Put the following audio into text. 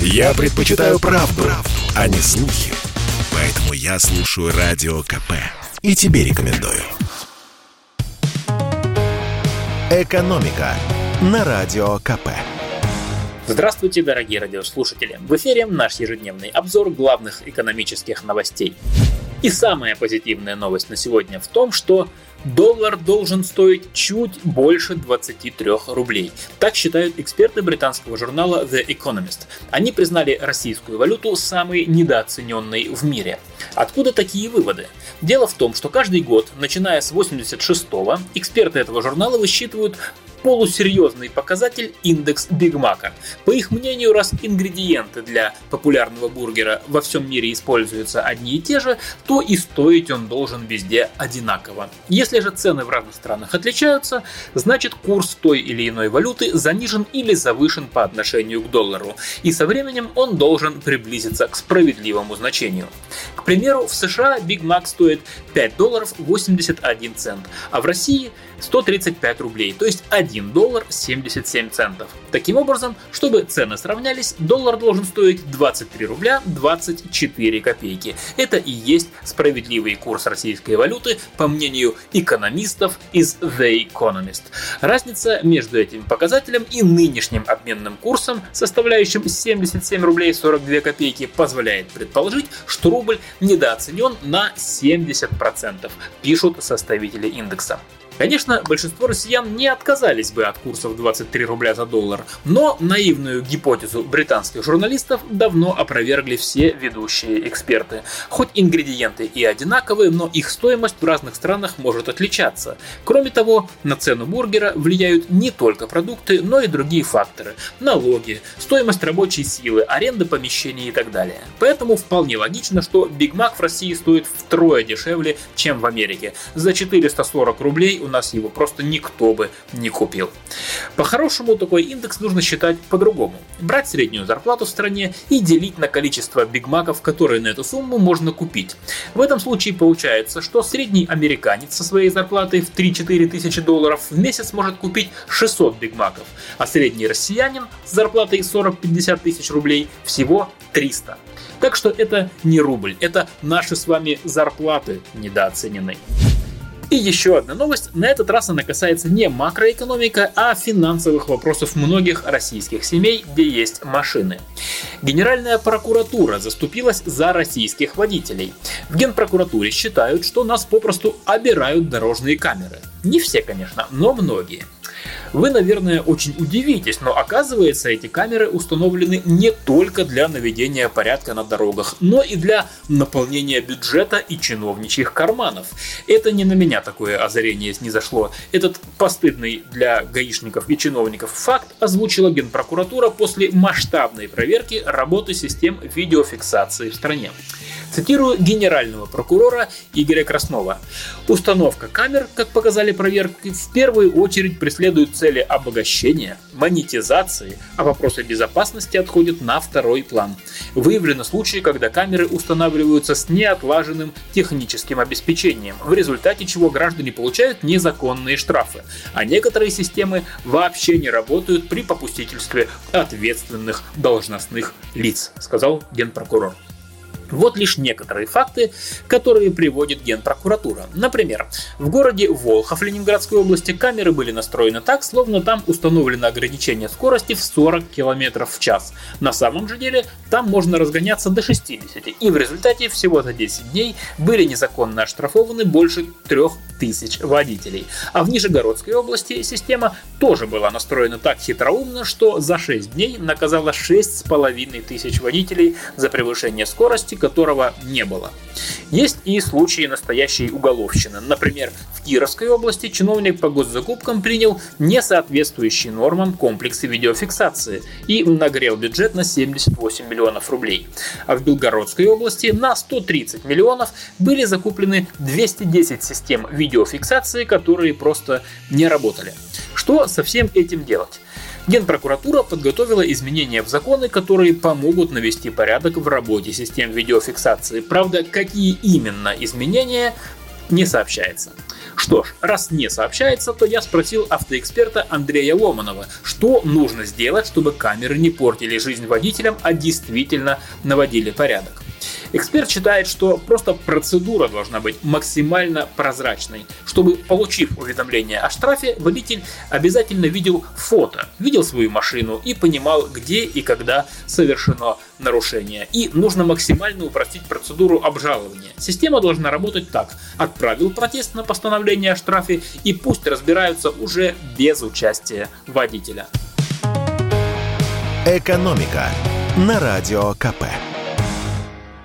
Я предпочитаю правду, правду, а не слухи. Поэтому я слушаю Радио КП. И тебе рекомендую. «Экономика» на Радио КП. Здравствуйте, дорогие радиослушатели! В эфире наш ежедневный обзор главных экономических новостей. И самая позитивная новость на сегодня в том, что доллар должен стоить чуть больше 23 рублей. Так считают эксперты британского журнала The Economist. Они признали российскую валюту самой недооцененной в мире. Откуда такие выводы? Дело в том, что каждый год, начиная с 86-го, эксперты этого журнала высчитывают полусерьезный показатель индекс Биг Мака. По их мнению, раз ингредиенты для популярного бургера во всем мире используются одни и те же, то и стоить он должен везде одинаково. Если же цены в разных странах отличаются, значит курс той или иной валюты занижен или завышен по отношению к доллару, и со временем он должен приблизиться к справедливому значению. К примеру, в США Биг Мак стоит 5 долларов 81 цент, а в России 135 рублей, то есть 1 доллар 77 центов. Таким образом, чтобы цены сравнялись, доллар должен стоить 23 рубля 24 копейки. Это и есть справедливый курс российской валюты, по мнению экономистов из The Economist. Разница между этим показателем и нынешним обменным курсом, составляющим 77 рублей 42 копейки, позволяет предположить, что рубль недооценен на 70%, пишут составители индекса. Конечно, большинство россиян не отказались бы от курсов 23 рубля за доллар, но наивную гипотезу британских журналистов давно опровергли все ведущие эксперты. Хоть ингредиенты и одинаковые, но их стоимость в разных странах может отличаться. Кроме того, на цену бургера влияют не только продукты, но и другие факторы. Налоги, стоимость рабочей силы, аренда помещений и так далее. Поэтому вполне логично, что Биг Мак в России стоит втрое дешевле, чем в Америке. За 440 рублей у нас его просто никто бы не купил. По-хорошему, такой индекс нужно считать по-другому. Брать среднюю зарплату в стране и делить на количество бигмаков, которые на эту сумму можно купить. В этом случае получается, что средний американец со своей зарплатой в 3-4 тысячи долларов в месяц может купить 600 бигмаков, а средний россиянин с зарплатой 40-50 тысяч рублей всего 300. Так что это не рубль, это наши с вами зарплаты недооценены. И еще одна новость, на этот раз она касается не макроэкономика, а финансовых вопросов многих российских семей, где есть машины. Генеральная прокуратура заступилась за российских водителей. В Генпрокуратуре считают, что нас попросту обирают дорожные камеры. Не все, конечно, но многие. Вы, наверное, очень удивитесь, но оказывается эти камеры установлены не только для наведения порядка на дорогах, но и для наполнения бюджета и чиновничьих карманов. Это не на меня такое озарение снизошло. Этот постыдный для гаишников и чиновников факт озвучила Генпрокуратура после масштабной проверки работы систем видеофиксации в стране. Цитирую генерального прокурора Игоря Краснова. Установка камер, как показали проверки, в первую очередь преследует цели обогащения, монетизации, а вопросы безопасности отходят на второй план. Выявлены случаи, когда камеры устанавливаются с неотлаженным техническим обеспечением, в результате чего граждане получают незаконные штрафы, а некоторые системы вообще не работают при попустительстве ответственных должностных лиц, сказал генпрокурор. Вот лишь некоторые факты, которые приводит Генпрокуратура. Например, в городе Волхов Ленинградской области камеры были настроены так, словно там установлено ограничение скорости в 40 км в час. На самом же деле там можно разгоняться до 60, и в результате всего за 10 дней были незаконно оштрафованы больше 3000 водителей. А в Нижегородской области система тоже была настроена так хитроумно, что за 6 дней наказала 6,5 тысяч водителей за превышение скорости которого не было. Есть и случаи настоящей уголовщины. Например, в Кировской области чиновник по госзакупкам принял несоответствующие нормам комплексы видеофиксации и нагрел бюджет на 78 миллионов рублей. А в Белгородской области на 130 миллионов были закуплены 210 систем видеофиксации, которые просто не работали. Что со всем этим делать? Генпрокуратура подготовила изменения в законы, которые помогут навести порядок в работе систем видеофиксации. Правда, какие именно изменения, не сообщается. Что ж, раз не сообщается, то я спросил автоэксперта Андрея Ломанова, что нужно сделать, чтобы камеры не портили жизнь водителям, а действительно наводили порядок. Эксперт считает, что просто процедура должна быть максимально прозрачной. Чтобы, получив уведомление о штрафе, водитель обязательно видел фото, видел свою машину и понимал, где и когда совершено нарушение. И нужно максимально упростить процедуру обжалования. Система должна работать так. Отправил протест на постановление о штрафе и пусть разбираются уже без участия водителя. Экономика на радио КП